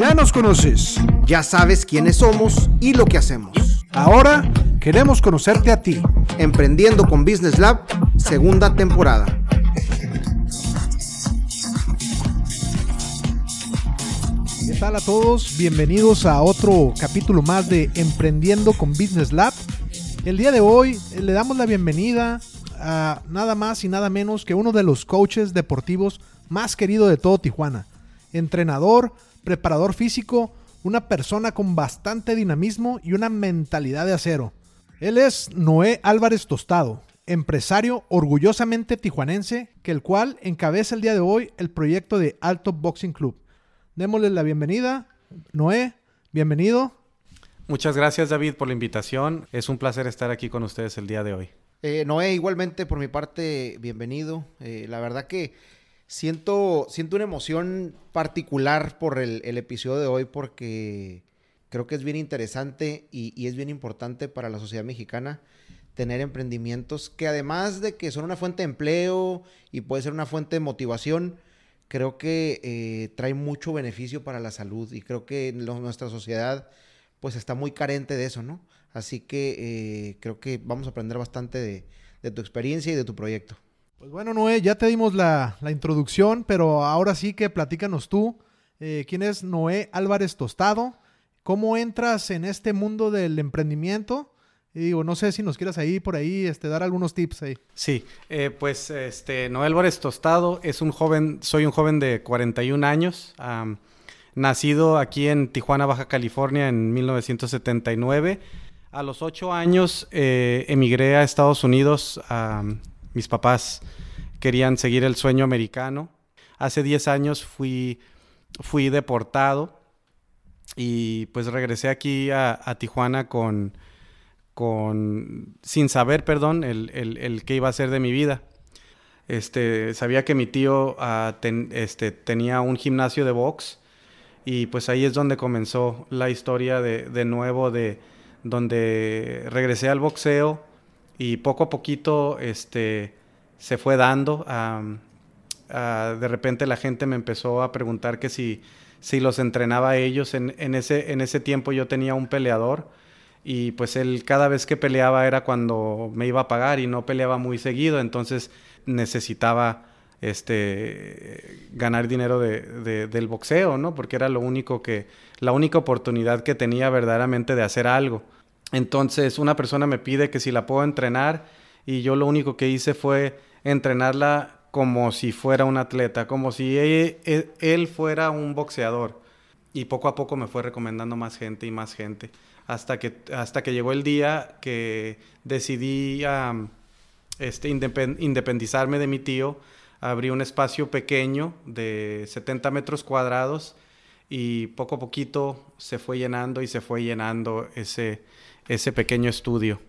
Ya nos conoces. Ya sabes quiénes somos y lo que hacemos. Ahora queremos conocerte a ti. Emprendiendo con Business Lab, segunda temporada. ¿Qué tal a todos? Bienvenidos a otro capítulo más de Emprendiendo con Business Lab. El día de hoy eh, le damos la bienvenida a nada más y nada menos que uno de los coaches deportivos más querido de todo Tijuana. Entrenador, preparador físico, una persona con bastante dinamismo y una mentalidad de acero. Él es Noé Álvarez Tostado, empresario orgullosamente tijuanense, que el cual encabeza el día de hoy el proyecto de Alto Boxing Club. Démosle la bienvenida. Noé, bienvenido. Muchas gracias David por la invitación. Es un placer estar aquí con ustedes el día de hoy. Eh, Noé, igualmente por mi parte, bienvenido. Eh, la verdad que siento, siento una emoción particular por el, episodio de hoy porque creo que es bien interesante y, y, es bien importante para la sociedad mexicana tener emprendimientos que además de que son una fuente de empleo y puede ser una fuente de motivación, creo que eh, trae mucho beneficio para la salud y creo que nuestra sociedad pues está muy carente de eso, ¿no? Así que eh, creo que vamos a aprender bastante de, de tu experiencia y de tu proyecto. Pues bueno, Noé, ya te dimos la, introducción, pero ahora sí que platícanos tú. Eh, ¿Quién es Noé Álvarez Tostado? ¿Cómo entras en este mundo del emprendimiento? Y no sé si nos quieras ahí por ahí este, dar algunos tips ahí. Sí, eh, pues este, Noé Álvarez Tostado es un joven, soy un joven de 41 años, nacido aquí en Tijuana, Baja California en 1979. A los 8 años eh, emigré a Estados Unidos mis papás querían seguir el sueño americano. Hace 10 años fui, fui deportado y pues regresé aquí a, Tijuana con, con, sin saber, perdón, el, el, qué iba a ser de mi vida. Este, sabía que mi tío ah, este, tenía un gimnasio de box y pues ahí es donde comenzó la historia de, de nuevo, de donde regresé al boxeo y poco a poquito este, se fue dando. de repente la gente me empezó a preguntar que si, si los entrenaba a ellos. En, en, ese, en ese tiempo yo tenía un peleador y pues él cada vez que peleaba era cuando me iba a pagar y no peleaba muy seguido, entonces necesitaba este ganar dinero de, del boxeo, ¿no? Porque era lo único que, la única oportunidad que tenía verdaderamente de hacer algo. Entonces una persona me pide que si la puedo entrenar y yo lo único que hice fue entrenarla como si fuera un atleta, como si él, fuera un boxeador. Y poco a poco me fue recomendando más gente y más gente. Hasta que, hasta que llegó el día que decidí este, independizarme de mi tío. Abrí un espacio pequeño de 70 metros cuadrados y poco a poquito se fue llenando y se fue llenando ese, ese pequeño estudio.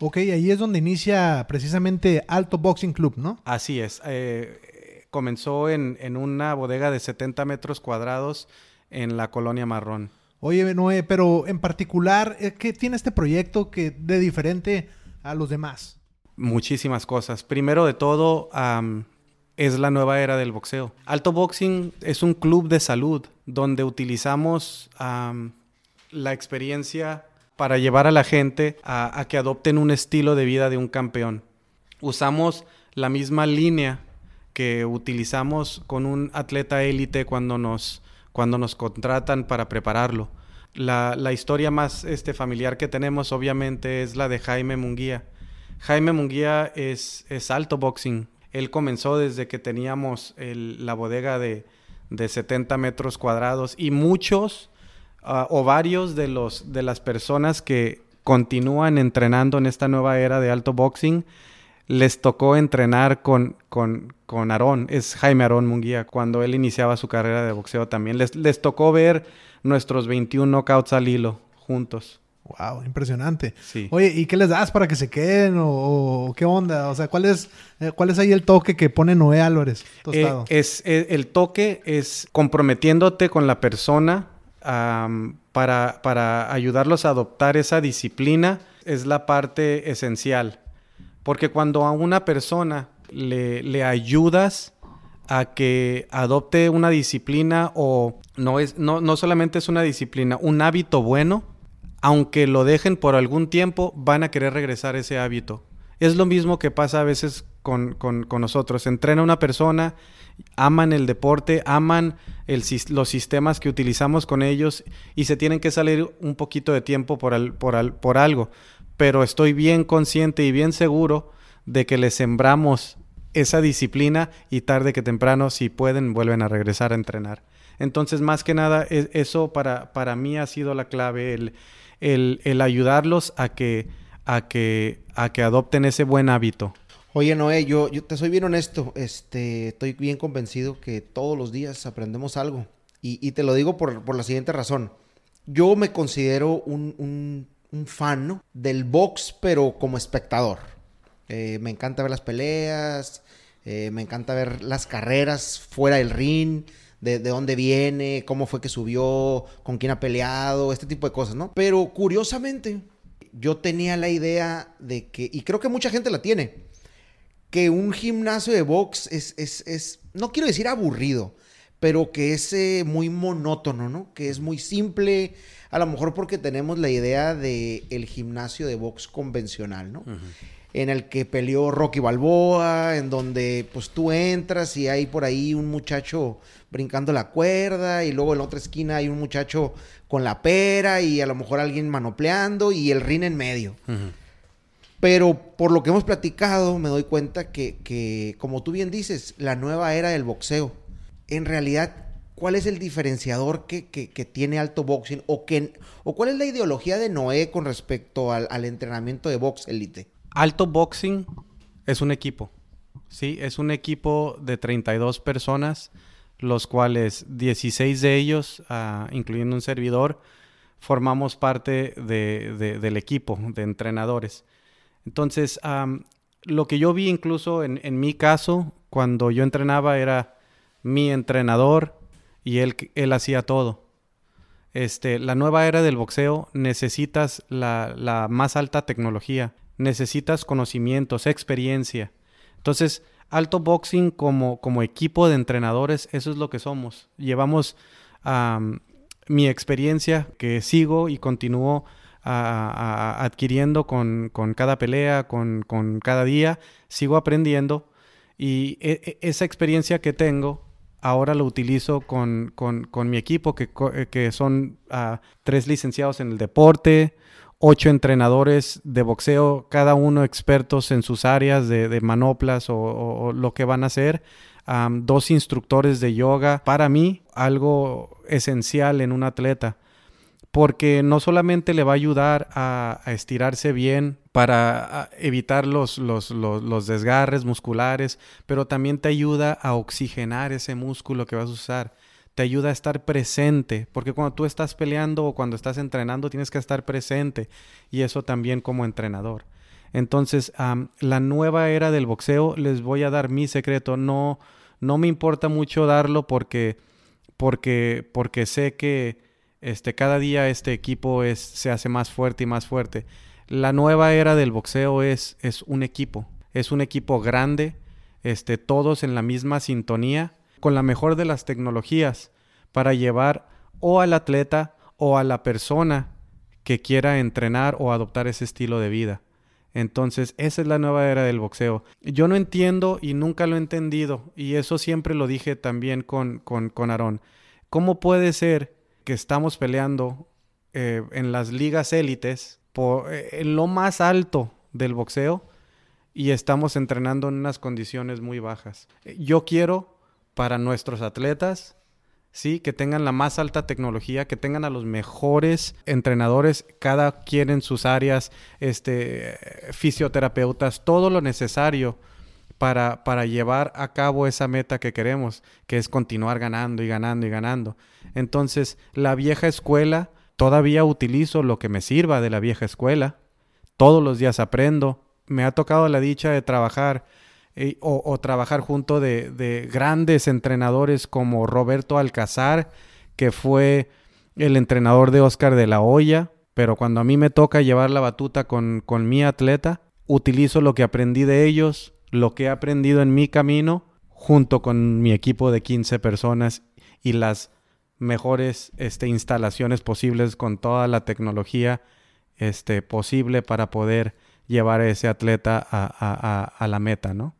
Ok, ahí es donde inicia precisamente Alto Boxing Club, ¿no? Así es. Eh, comenzó en, en, una bodega de 70 metros cuadrados en la colonia Marrón. Oye, Noé, pero en particular, eh, ¿qué tiene este proyecto que de diferente a los demás? Muchísimas cosas. Primero de todo, es la nueva era del boxeo. Alto Boxing es un club de salud donde utilizamos la experiencia para llevar a la gente a, que adopten un estilo de vida de un campeón. Usamos la misma línea que utilizamos con un atleta élite cuando nos, cuando nos contratan para prepararlo. La, historia más este, familiar que tenemos obviamente es la de Jaime Munguía. Jaime Munguía es, es alto boxing. Él comenzó desde que teníamos la bodega de, de 70 metros cuadrados y muchos O varios de, los, de las personas que continúan entrenando en esta nueva era de alto boxing, les tocó entrenar con, con, con Aarón, es Jaime Aarón Munguía, cuando él iniciaba su carrera de boxeo también. Les, les tocó ver nuestros 21 knockouts al hilo juntos. Wow, impresionante. Sí. Oye, ¿y qué les das para que se queden o, qué onda? O sea, ¿cuál es, eh, ¿cuál es ahí el toque que pone Noé Álvarez? Eh, es, eh, el toque es comprometiéndote con la persona para, para ayudarlos a adoptar esa disciplina es la parte esencial. Porque cuando a una persona le, le ayudas a que adopte una disciplina o no es no, no solamente es una disciplina, un hábito bueno, aunque lo dejen por algún tiempo, van a querer regresar a ese hábito. Es lo mismo que pasa a veces con, con, con nosotros. Entrena una persona, aman el deporte, aman los sistemas que utilizamos con ellos y se tienen que salir un poquito de tiempo por, por, por algo. Pero estoy bien consciente y bien seguro de que les sembramos esa disciplina y tarde que temprano, si pueden, vuelven a regresar a entrenar. Entonces, más que nada, e, eso para, para mí ha sido la clave, el, el, el ayudarlos a que, a, que, a que adopten ese buen hábito. Oye, Noé, yo, yo te soy bien honesto, este, estoy bien convencido que todos los días aprendemos algo. Y, y te lo digo por, por, la siguiente razón. Yo me considero un, un, fan ¿no? del box, pero como espectador. Eh, me encanta ver las peleas, eh, me encanta ver las carreras fuera del ring, de, de, dónde viene, cómo fue que subió, con quién ha peleado, este tipo de cosas, ¿no? Pero curiosamente, yo tenía la idea de que, y creo que mucha gente la tiene, que un gimnasio de box es, es, es no quiero decir aburrido, pero que es eh, muy monótono, ¿no? Que es muy simple, a lo mejor porque tenemos la idea de el gimnasio de box convencional, ¿no? Uh -huh en el que peleó Rocky Balboa, en donde pues tú entras y hay por ahí un muchacho brincando la cuerda y luego en la otra esquina hay un muchacho con la pera y a lo mejor alguien manopleando y el ring en medio. Uh -huh. Pero por lo que hemos platicado me doy cuenta que, que, como tú bien dices, la nueva era del boxeo, en realidad, ¿cuál es el diferenciador que, que, tiene Alto Boxing? O, que, ¿O cuál es la ideología de Noé con respecto al, al entrenamiento de box elite? Alto Boxing es un equipo, ¿sí? Es un equipo de 32 personas, los cuales 16 de ellos, uh, incluyendo un servidor, formamos parte de, del equipo de entrenadores. Entonces, um, lo que yo vi incluso en, mi caso, cuando yo entrenaba, era mi entrenador y él, él hacía todo. Este, la nueva era del boxeo necesitas la, la más alta tecnología necesitas conocimientos, experiencia. Entonces, Alto Boxing como, como equipo de entrenadores, eso es lo que somos. Llevamos um, mi experiencia que sigo y continúo adquiriendo con, cada pelea, con, cada día, sigo aprendiendo y e, e esa experiencia que tengo ahora lo utilizo con, mi equipo, que, que son uh, tres licenciados en el deporte, ocho entrenadores de boxeo, cada uno expertos en sus áreas de, manoplas o, lo que van a hacer. Dos instructores de yoga. Para mí, algo esencial en un atleta. Porque no solamente le va a ayudar a, estirarse bien para evitar los, los, los, desgarres musculares, pero también te ayuda a oxigenar ese músculo que vas a usar te ayuda a estar presente, porque cuando tú estás peleando o cuando estás entrenando tienes que estar presente y eso también como entrenador. Entonces, la nueva era del boxeo, les voy a dar mi secreto, no, no me importa mucho darlo porque, porque, porque sé que este, cada día este equipo es, se hace más fuerte y más fuerte. La nueva era del boxeo es, es un equipo, es un equipo grande, este, todos en la misma sintonía con la mejor de las tecnologías para llevar o al atleta o a la persona que quiera entrenar o adoptar ese estilo de vida. Entonces, esa es la nueva era del boxeo. Yo no entiendo y nunca lo he entendido, y eso siempre lo dije también con, con, con Aarón. ¿Cómo puede ser que estamos peleando eh, en las ligas élites, por, eh, en lo más alto del boxeo, y estamos entrenando en unas condiciones muy bajas? Yo quiero para nuestros atletas, sí, que tengan la más alta tecnología, que tengan a los mejores entrenadores, cada quien en sus áreas, este, fisioterapeutas, todo lo necesario para, llevar a cabo esa meta que queremos, que es continuar ganando y ganando y ganando. Entonces, la vieja escuela, todavía utilizo lo que me sirva de la vieja escuela, todos los días aprendo, me ha tocado la dicha de trabajar eh, o, trabajar junto de, de, grandes entrenadores como Roberto Alcazar, que fue el entrenador de Oscar de la Hoya, pero cuando a mí me toca llevar la batuta con, con mi atleta, utilizo lo que aprendí de ellos, lo que he aprendido en mi camino, junto con mi equipo de 15 personas y las mejores este, instalaciones posibles con toda la tecnología este, posible para poder llevar a ese atleta a, la meta, ¿no?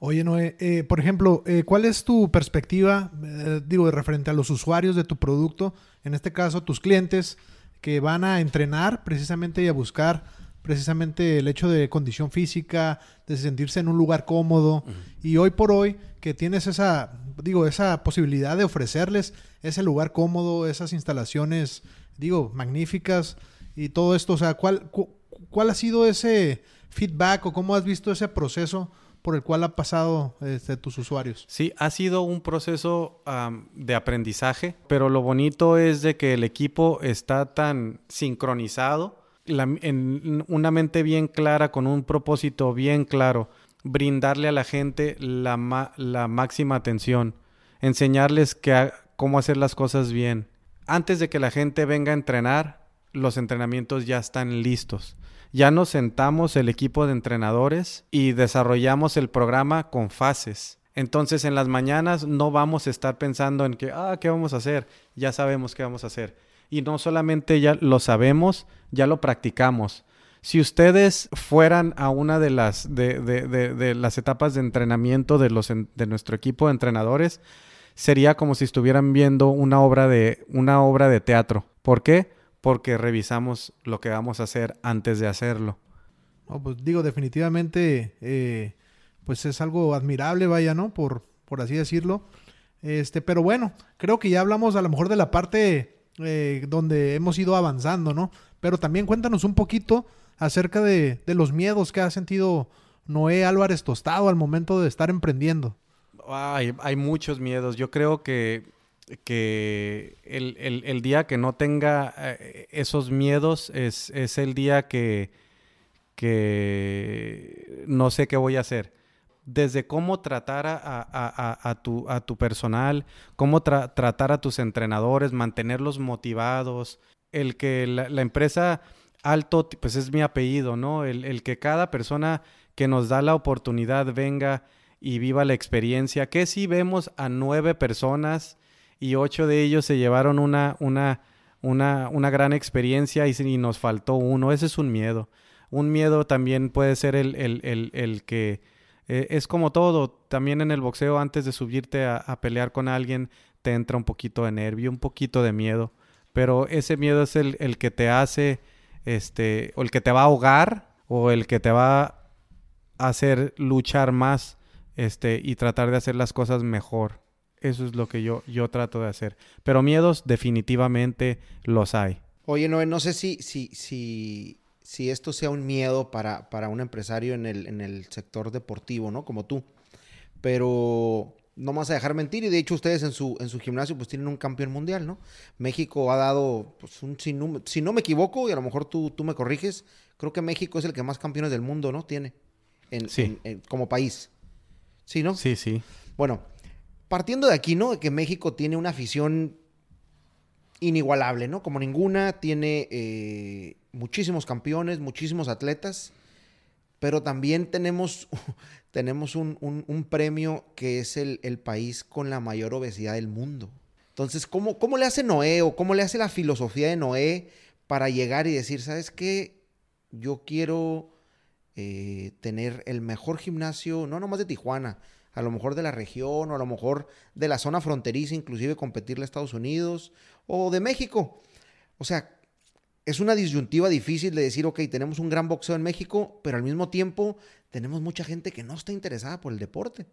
Oye, Noé, eh, por ejemplo, eh, ¿cuál es tu perspectiva, eh, digo, referente a los usuarios de tu producto, en este caso tus clientes, que van a entrenar precisamente y a buscar precisamente el hecho de condición física, de sentirse en un lugar cómodo. Y hoy por hoy que tienes esa, digo, esa posibilidad de ofrecerles ese lugar cómodo, esas instalaciones, digo, magníficas y todo esto, o sea, ¿cuál, cuál ha sido ese feedback o cómo has visto ese proceso? por el cual ha pasado este, tus usuarios. Sí, ha sido un proceso de aprendizaje, pero lo bonito es de que el equipo está tan sincronizado en una mente bien clara, con un propósito bien claro, brindarle a la gente la, la máxima atención, enseñarles cómo hacer las cosas bien. Antes de que la gente venga a entrenar, los entrenamientos ya están listos. Ya nos sentamos el equipo de entrenadores y desarrollamos el programa con fases. Entonces en las mañanas no vamos a estar pensando en que, ah, ¿qué vamos a hacer? Ya sabemos qué vamos a hacer y no solamente ya lo sabemos, ya lo practicamos. Si ustedes fueran a una de las, de, las etapas de entrenamiento de, los, de nuestro equipo de entrenadores, sería como si estuvieran viendo una obra de, una obra de teatro. ¿Por qué? Porque revisamos lo que vamos a hacer antes de hacerlo. pues digo, definitivamente, eh, pues es algo admirable, vaya, ¿no? Por, por así decirlo. Este, pero bueno, creo que ya hablamos a lo mejor de la parte eh, donde hemos ido avanzando, ¿no? Pero también cuéntanos un poquito acerca de, los miedos que ha sentido Noé Álvarez Tostado al momento de estar emprendiendo. Hay, hay muchos miedos. Yo creo que, que el, día que no tenga eh, esos miedos es, es el día que, que no sé qué voy a hacer desde cómo tratar a, tu, personal, cómo tratar a tus entrenadores, mantenerlos motivados, el que la, empresa alto, pues es mi apellido, ¿no? El, que cada persona que nos da la oportunidad venga y viva la experiencia, que si vemos a nueve personas y ocho de ellos se llevaron una, una, una, una gran experiencia y, nos faltó uno, ese es un miedo. Un miedo también puede ser el, el, el que eh, es como todo, también en el boxeo antes de subirte a, pelear con alguien te entra un poquito de nervio, un poquito de miedo, pero ese miedo es el, el que te hace, este, o el que te va a ahogar o el que te va a hacer luchar más este, y tratar de hacer las cosas mejor. Eso es lo que yo, yo trato de hacer. Pero miedos definitivamente los hay. Oye, no, no sé si, si, si si esto sea un miedo para, para un empresario en el, en el, sector deportivo, ¿no? Como tú. Pero no me vas a dejar mentir y de hecho ustedes en su, en su gimnasio pues tienen un campeón mundial, ¿no? México ha dado pues un sinnúmero, si no me equivoco y a lo mejor tú, tú me corriges, creo que México es el que más campeones del mundo, ¿no? Tiene en, como país. ¿Sí, no? Sí, sí. Bueno, partiendo de aquí, ¿no? De que México tiene una afición inigualable, ¿no? Como ninguna, tiene eh, muchísimos campeones, muchísimos atletas, pero también tenemos, tenemos un, premio que es el, país con la mayor obesidad del mundo. Entonces, ¿cómo, ¿cómo le hace Noé o cómo le hace la filosofía de Noé para llegar y decir, ¿sabes qué? Yo quiero eh, tener el mejor gimnasio, no nomás de Tijuana, a lo mejor de la región o a lo mejor de la zona fronteriza, inclusive competirle a Estados Unidos o de México. O sea, es una disyuntiva difícil de decir, ok, tenemos un gran boxeo en México, pero al mismo tiempo tenemos mucha gente que no está interesada por el deporte.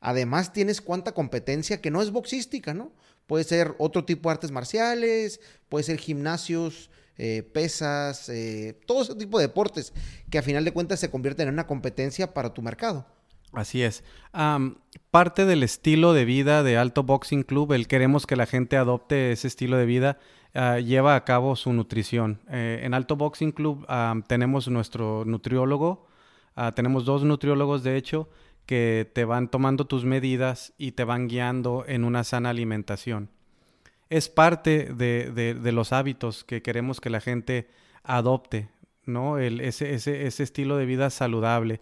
Además, tienes cuánta competencia que no es boxística, ¿no? Puede ser otro tipo de artes marciales, puede ser gimnasios, eh, pesas, eh, todo ese tipo de deportes que a final de cuentas se convierten en una competencia para tu mercado. Así es. parte del estilo de vida de Alto Boxing Club, el queremos que la gente adopte ese estilo de vida, Ah, lleva a cabo su nutrición. Eh, en Alto Boxing Club tenemos nuestro nutriólogo, ah, tenemos dos nutriólogos de hecho, que te van tomando tus medidas y te van guiando en una sana alimentación. Es parte de, los hábitos que queremos que la gente adopte, ¿no? ese estilo de vida saludable.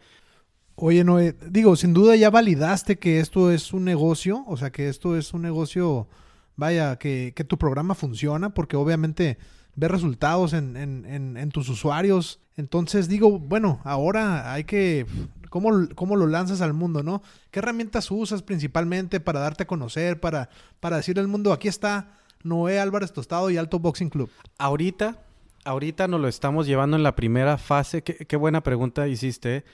Oye, no, digo, sin duda ya validaste que esto es un negocio, o sea, que esto es un negocio, vaya, que, que tu programa funciona, porque obviamente ves resultados en, en, en, tus usuarios. Entonces digo, bueno, ahora hay que, ¿cómo, ¿cómo, lo lanzas al mundo, no? ¿Qué herramientas usas principalmente para darte a conocer, para, para decirle al mundo, aquí está Noé Álvarez Tostado y Alto Boxing Club? Ahorita, ahorita nos lo estamos llevando en la primera fase. Qué, qué buena pregunta hiciste, ¿eh?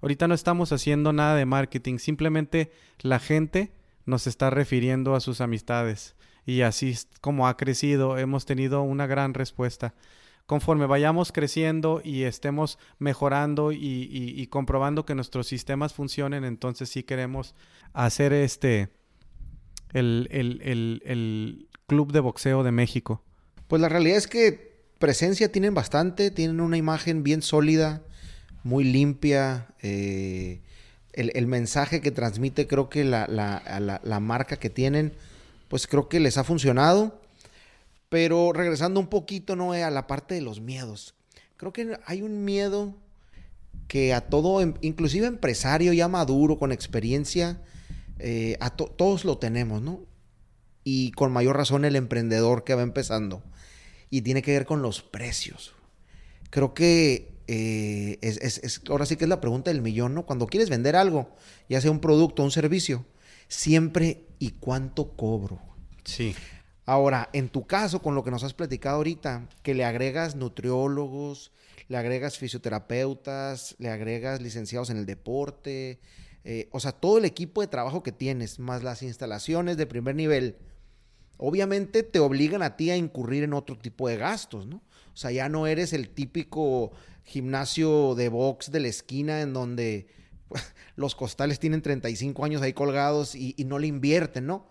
Ahorita no estamos haciendo nada de marketing, simplemente la gente nos está refiriendo a sus amistades y así como ha crecido, hemos tenido una gran respuesta. Conforme vayamos creciendo y estemos mejorando y, comprobando que nuestros sistemas funcionen, entonces sí queremos hacer este el, el club de boxeo de México. Pues la realidad es que presencia tienen bastante, tienen una imagen bien sólida, muy limpia. Eh, el, mensaje que transmite, creo que la, la, marca que tienen, pues creo que les ha funcionado. Pero regresando un poquito, ¿no? A la parte de los miedos. Creo que hay un miedo que a todo, em, inclusive empresario ya maduro, con experiencia, eh, a todos lo tenemos, ¿no? Y con mayor razón el emprendedor que va empezando. Y tiene que ver con los precios. Creo que eh, es, ahora sí que es la pregunta del millón, ¿no? Cuando quieres vender algo, ya sea un producto o un servicio, siempre y cuánto cobro. Sí. Ahora, en tu caso, con lo que nos has platicado ahorita, que le agregas nutriólogos, le agregas fisioterapeutas, le agregas licenciados en el deporte, eh, o sea, todo el equipo de trabajo que tienes, más las instalaciones de primer nivel, obviamente te obligan a ti a incurrir en otro tipo de gastos, ¿no? O sea, ya no eres el típico gimnasio de box de la esquina en donde los costales tienen 35 años ahí colgados y, no le invierten, ¿no?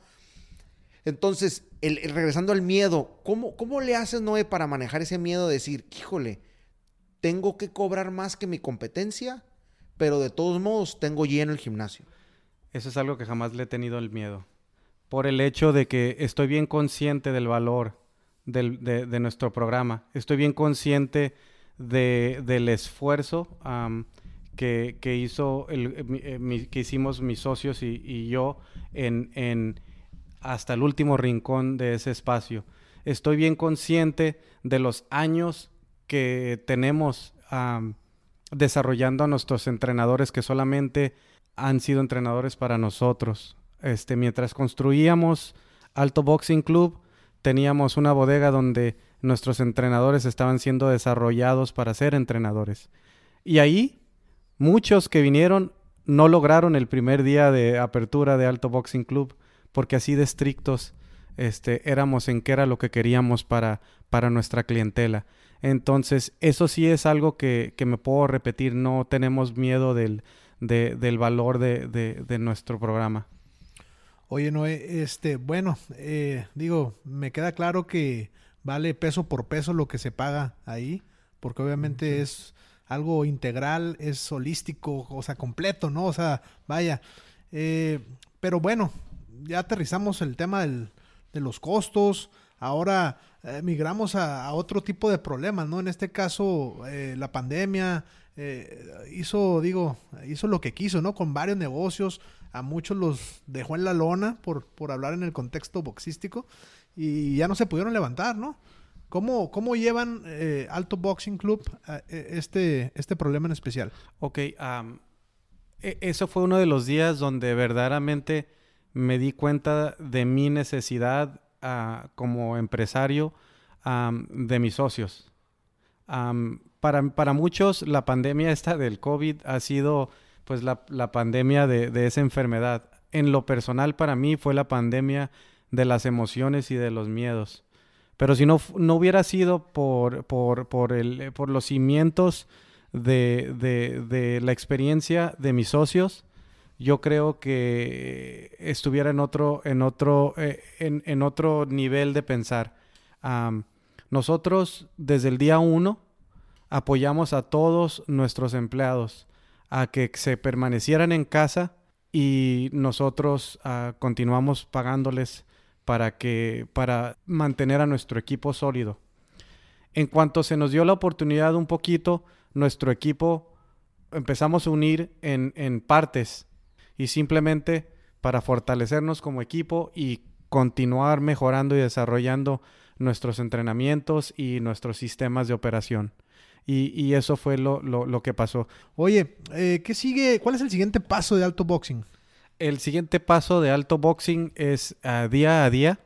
Entonces, regresando al miedo, ¿cómo, ¿cómo le haces, Noé, para manejar ese miedo de decir, híjole, tengo que cobrar más que mi competencia, pero de todos modos tengo lleno el gimnasio? Eso es algo que jamás le he tenido el miedo. Por el hecho de que estoy bien consciente del valor de, nuestro programa. Estoy bien consciente del esfuerzo que, hizo el, eh, que hicimos mis socios y, yo en, hasta el último rincón de ese espacio. Estoy bien consciente de los años que tenemos desarrollando a nuestros entrenadores que solamente han sido entrenadores para nosotros. Este, mientras construíamos Alto Boxing Club, teníamos una bodega donde nuestros entrenadores estaban siendo desarrollados para ser entrenadores. Y ahí muchos que vinieron no lograron el primer día de apertura de Alto Boxing Club porque así de estrictos este, éramos en qué era lo que queríamos para, para nuestra clientela. Entonces, eso sí es algo que, me puedo repetir, no tenemos miedo del, del valor de, de nuestro programa. Oye, Noé, este, bueno, eh, digo, me queda claro que vale peso por peso lo que se paga ahí, porque obviamente es algo integral, es holístico, o sea, completo, ¿no? O sea, vaya. Eh, pero bueno, ya aterrizamos el tema de los costos. Ahora eh, migramos a, otro tipo de problemas, ¿no? En este caso, la pandemia hizo, digo, hizo lo que quiso, ¿no? Con varios negocios, a muchos los dejó en la lona por, por hablar en el contexto boxístico y ya no se pudieron levantar, ¿no? ¿Cómo, cómo llevan eh, Alto Boxing Club eh, este, este problema en especial? Ok, e, eso fue uno de los días donde verdaderamente me di cuenta de mi necesidad ah, como empresario de mis socios. para, para muchos la pandemia esta del COVID ha sido pues la, pandemia de, esa enfermedad. En lo personal para mí fue la pandemia de las emociones y de los miedos. Pero si no, no hubiera sido por, por, por, el, por los cimientos de, de, la experiencia de mis socios, yo creo que estuviera en otro, en otro, eh, en, otro nivel de pensar. nosotros desde el día uno apoyamos a todos nuestros empleados a que se permanecieran en casa y nosotros ah, continuamos pagándoles para que para mantener a nuestro equipo sólido. En cuanto se nos dio la oportunidad un poquito, nuestro equipo empezamos a unir en, en partes y simplemente para fortalecernos como equipo y continuar mejorando y desarrollando nuestros entrenamientos y nuestros sistemas de operación. Y, eso fue lo, que pasó. Oye, eh, ¿qué sigue? ¿Cuál es el siguiente paso de alto boxing? El siguiente paso de alto boxing es día a día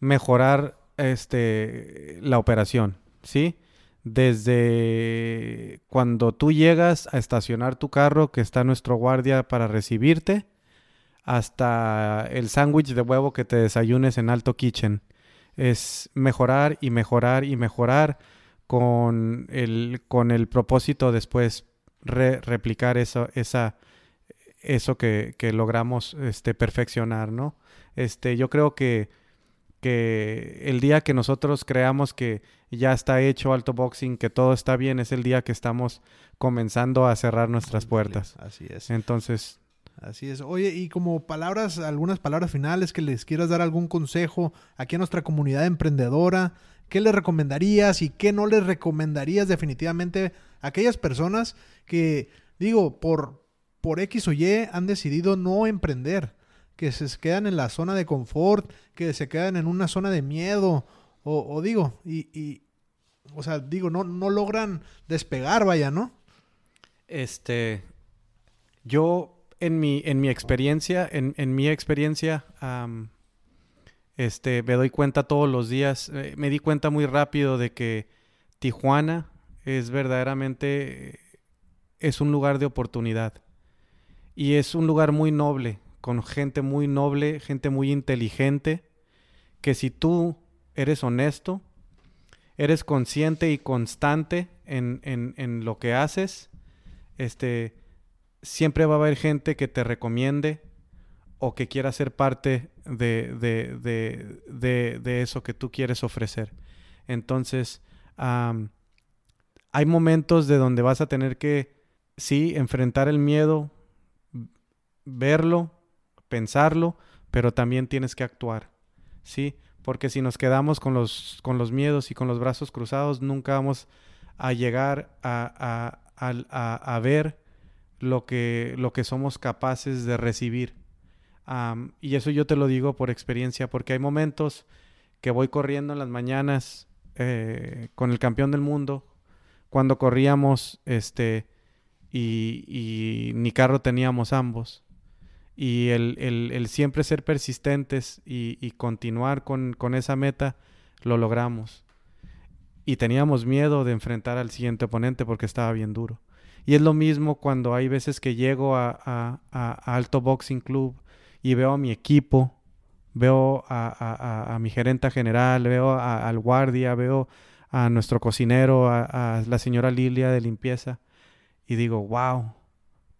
mejorar este, la operación, ¿sí? Desde cuando tú llegas a estacionar tu carro, que está nuestro guardia para recibirte, hasta el sándwich de huevo que te desayunes en Alto Kitchen. Es mejorar y mejorar y mejorar con el, con el propósito después replicar eso, esa, eso que, que, logramos este, perfeccionar, ¿no? Este, yo creo que, que el día que nosotros creamos que ya está hecho alto boxing, que todo está bien, es el día que estamos comenzando a cerrar nuestras puertas. Así es. Entonces, Así es. Oye, y como palabras, algunas palabras finales que les quieras dar algún consejo aquí a nuestra comunidad emprendedora, ¿qué les recomendarías y qué no les recomendarías definitivamente a aquellas personas que, digo, por, por X o Y han decidido no emprender, que se quedan en la zona de confort, que se quedan en una zona de miedo, o, digo, y, o sea, digo, no, no logran despegar, vaya, ¿no? Este, yo en mi, en mi experiencia, en, mi experiencia, este, me doy cuenta todos los días, eh, me di cuenta muy rápido de que Tijuana es verdaderamente, es un lugar de oportunidad. Y es un lugar muy noble, con gente muy noble, gente muy inteligente, que si tú eres honesto, eres consciente y constante en, en, lo que haces, este, siempre va a haber gente que te recomiende o que quiera ser parte de, de, eso que tú quieres ofrecer. Entonces, hay momentos de donde vas a tener que, sí, enfrentar el miedo, verlo, pensarlo, pero también tienes que actuar, ¿sí? Porque si nos quedamos con los, con los miedos y con los brazos cruzados, nunca vamos a llegar a, a, a ver lo que, lo que somos capaces de recibir. y eso yo te lo digo por experiencia, porque hay momentos que voy corriendo en las mañanas eh, con el campeón del mundo, cuando corríamos, este, y, ni carro teníamos ambos. Y el, siempre ser persistentes y, continuar con, con, esa meta, lo logramos. Y teníamos miedo de enfrentar al siguiente oponente porque estaba bien duro. Y es lo mismo cuando hay veces que llego a, Alto Boxing Club y veo a mi equipo, veo a, mi gerente general, veo al guardia, veo a nuestro cocinero, a, la señora Lilia de limpieza, y digo, wow,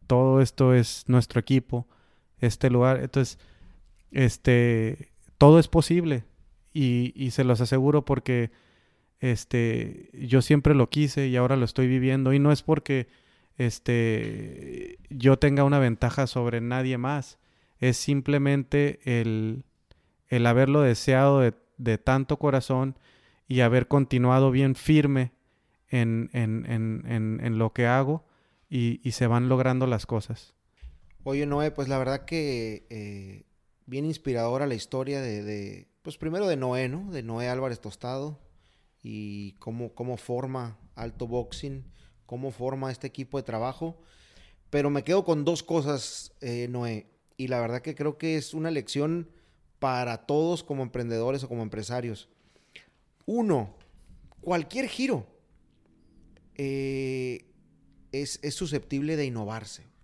todo esto es nuestro equipo, este lugar. Entonces, este, todo es posible. Y, y se los aseguro porque este, yo siempre lo quise y ahora lo estoy viviendo. Y no es porque este, yo tenga una ventaja sobre nadie más. Es simplemente el, el haberlo deseado de, tanto corazón y haber continuado bien firme en, en, en, en lo que hago y, y, se van logrando las cosas. Oye, Noé, pues la verdad que eh, bien inspiradora la historia de, pues primero de Noé, ¿no? De Noé Álvarez Tostado y cómo, cómo forma Alto Boxing cómo forma este equipo de trabajo. Pero me quedo con dos cosas, eh, Noé, y la verdad que creo que es una lección para todos como emprendedores o como empresarios. Uno, cualquier giro eh, es, susceptible de innovarse.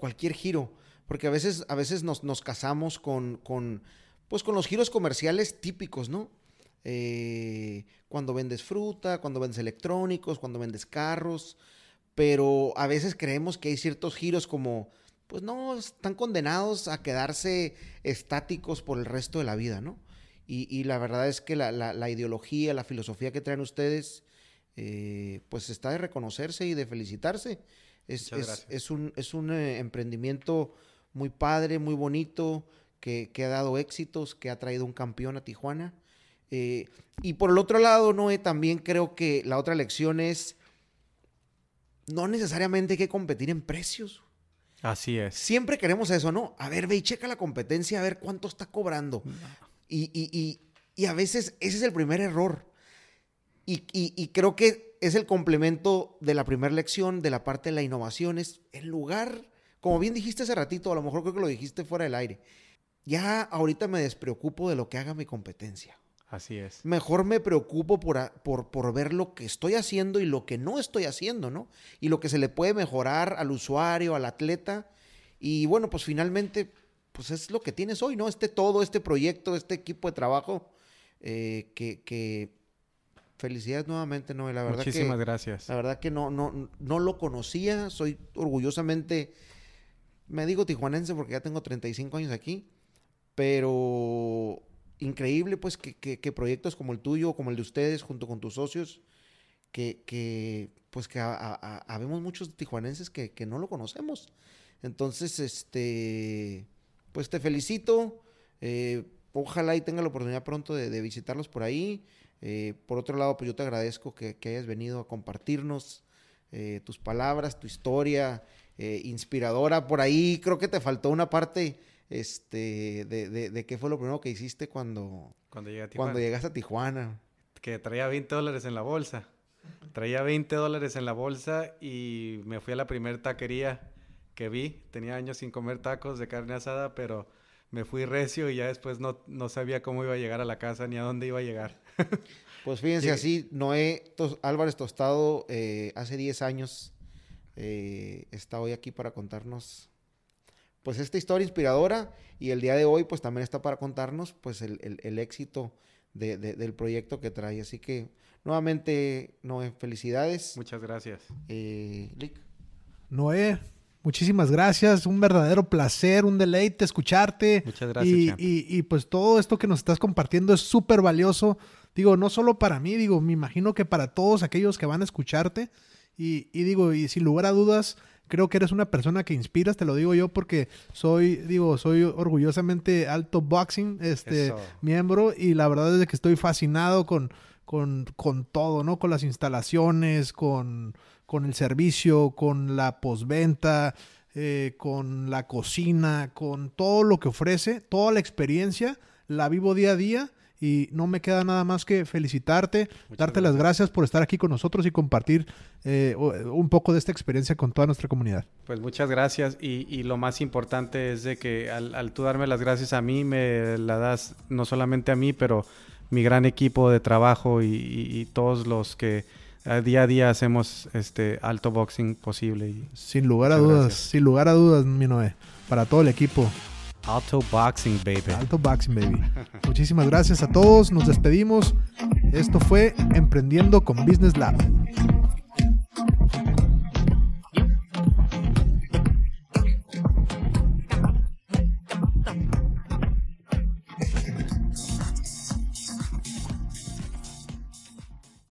Cualquier giro. Porque a veces, a veces nos, nos casamos con, con, pues con los giros comerciales típicos, ¿no? Eh, cuando vendes fruta, cuando vendes electrónicos, cuando vendes carros, pero a veces creemos que hay ciertos giros como, pues no, están condenados a quedarse estáticos por el resto de la vida, ¿no? Y, la verdad es que la, ideología, la filosofía que traen ustedes, eh, pues está de reconocerse y de felicitarse. Es, es, un, es un eh, emprendimiento muy padre, muy bonito, que, que, ha dado éxitos, que ha traído un campeón a Tijuana. Eh, y por el otro lado, Noé, también creo que la otra lección es no necesariamente hay que competir en precios. Así es. Siempre queremos eso, ¿no? A ver, ve y checa la competencia, a ver cuánto está cobrando. Y, y, y, y a veces ese es el primer error. Y, y, creo que es el complemento de la primera lección, de la parte de la innovación. Es en lugar, como bien dijiste hace ratito, a lo mejor creo que lo dijiste fuera del aire. Ya ahorita me despreocupo de lo que haga mi competencia. Así es. Mejor me preocupo por, por, por, ver lo que estoy haciendo y lo que no estoy haciendo, ¿no? Y lo que se le puede mejorar al usuario, al atleta. Y bueno, pues finalmente, pues es lo que tienes hoy, ¿no? Este todo, este proyecto, este equipo de trabajo, eh, que, que, felicidades nuevamente, ¿no? La verdad Muchísimas gracias. La verdad que no, no, no lo conocía, soy orgullosamente, me digo tijuanense porque ya tengo 35 años aquí, pero increíble pues que, proyectos como el tuyo, como el de ustedes, junto con tus socios, que, pues que habemos muchos tijuanenses que, no lo conocemos. Entonces, este, pues te felicito. Eh, ojalá y tenga la oportunidad pronto de, visitarlos por ahí. Eh, por otro lado, pues yo te agradezco que, hayas venido a compartirnos eh, tus palabras, tu historia inspiradora. Por ahí creo que te faltó una parte este, de, de, qué fue lo primero que hiciste cuando, cuando, cuando llegaste a Tijuana. Que traía 20 dólares en la bolsa. Traía 20 dólares en la bolsa y me fui a la primera taquería que vi. Tenía años sin comer tacos de carne asada, pero me fui recio y ya después no, no sabía cómo iba a llegar a la casa ni a dónde iba a llegar. pues fíjense así, Noé Álvarez Tostado eh, hace 10 años eh, está hoy aquí para contarnos pues esta historia inspiradora y el día de hoy pues también está para contarnos pues el, éxito del proyecto que trae. Así que nuevamente, Noé, felicidades. Muchas gracias. Eh, Noé, muchísimas gracias. Un verdadero placer, un deleite escucharte. Muchas gracias. Y, pues todo esto que nos estás compartiendo es súper valioso. Digo, no solo para mí, digo, me imagino que para todos aquellos que van a escucharte. Y, y digo, y sin lugar a dudas, creo que eres una persona que inspiras, te lo digo yo porque soy, digo, soy orgullosamente alto boxing, este miembro y la verdad es que estoy fascinado con, con, con todo, ¿no? Con las instalaciones, con, con el servicio, con la postventa, eh, con la cocina, con todo lo que ofrece, toda la experiencia, la vivo día a día y no me queda nada más que felicitarte, darte las gracias por estar aquí con nosotros y compartir eh, un poco de esta experiencia con toda nuestra comunidad. Pues muchas gracias y, lo más importante es de que al, tú darme las gracias a mí, me la das no solamente a mí, pero mi gran equipo de trabajo y, todos los que día a día hacemos este alto boxing posible. sin lugar a dudas, sin lugar a dudas, mi Noé, para todo el equipo. Alto Boxing Baby. Alto Boxing Baby. Muchísimas gracias a todos. Nos despedimos. Esto fue Emprendiendo con Business Lab.